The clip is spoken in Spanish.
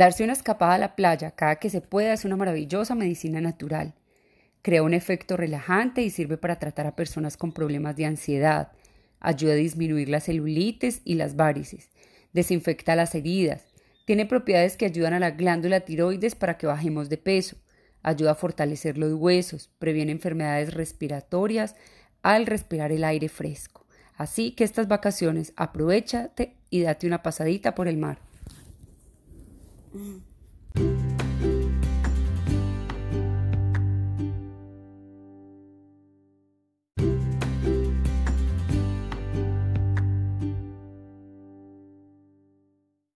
Darse una escapada a la playa cada que se pueda es una maravillosa medicina natural. Crea un efecto relajante y sirve para tratar a personas con problemas de ansiedad. Ayuda a disminuir la celulitis y las varices. Desinfecta las heridas. Tiene propiedades que ayudan a la glándula tiroides para que bajemos de peso. Ayuda a fortalecer los huesos. Previene enfermedades respiratorias al respirar el aire fresco. Así que estas vacaciones aprovechate y date una pasadita por el mar. 嗯。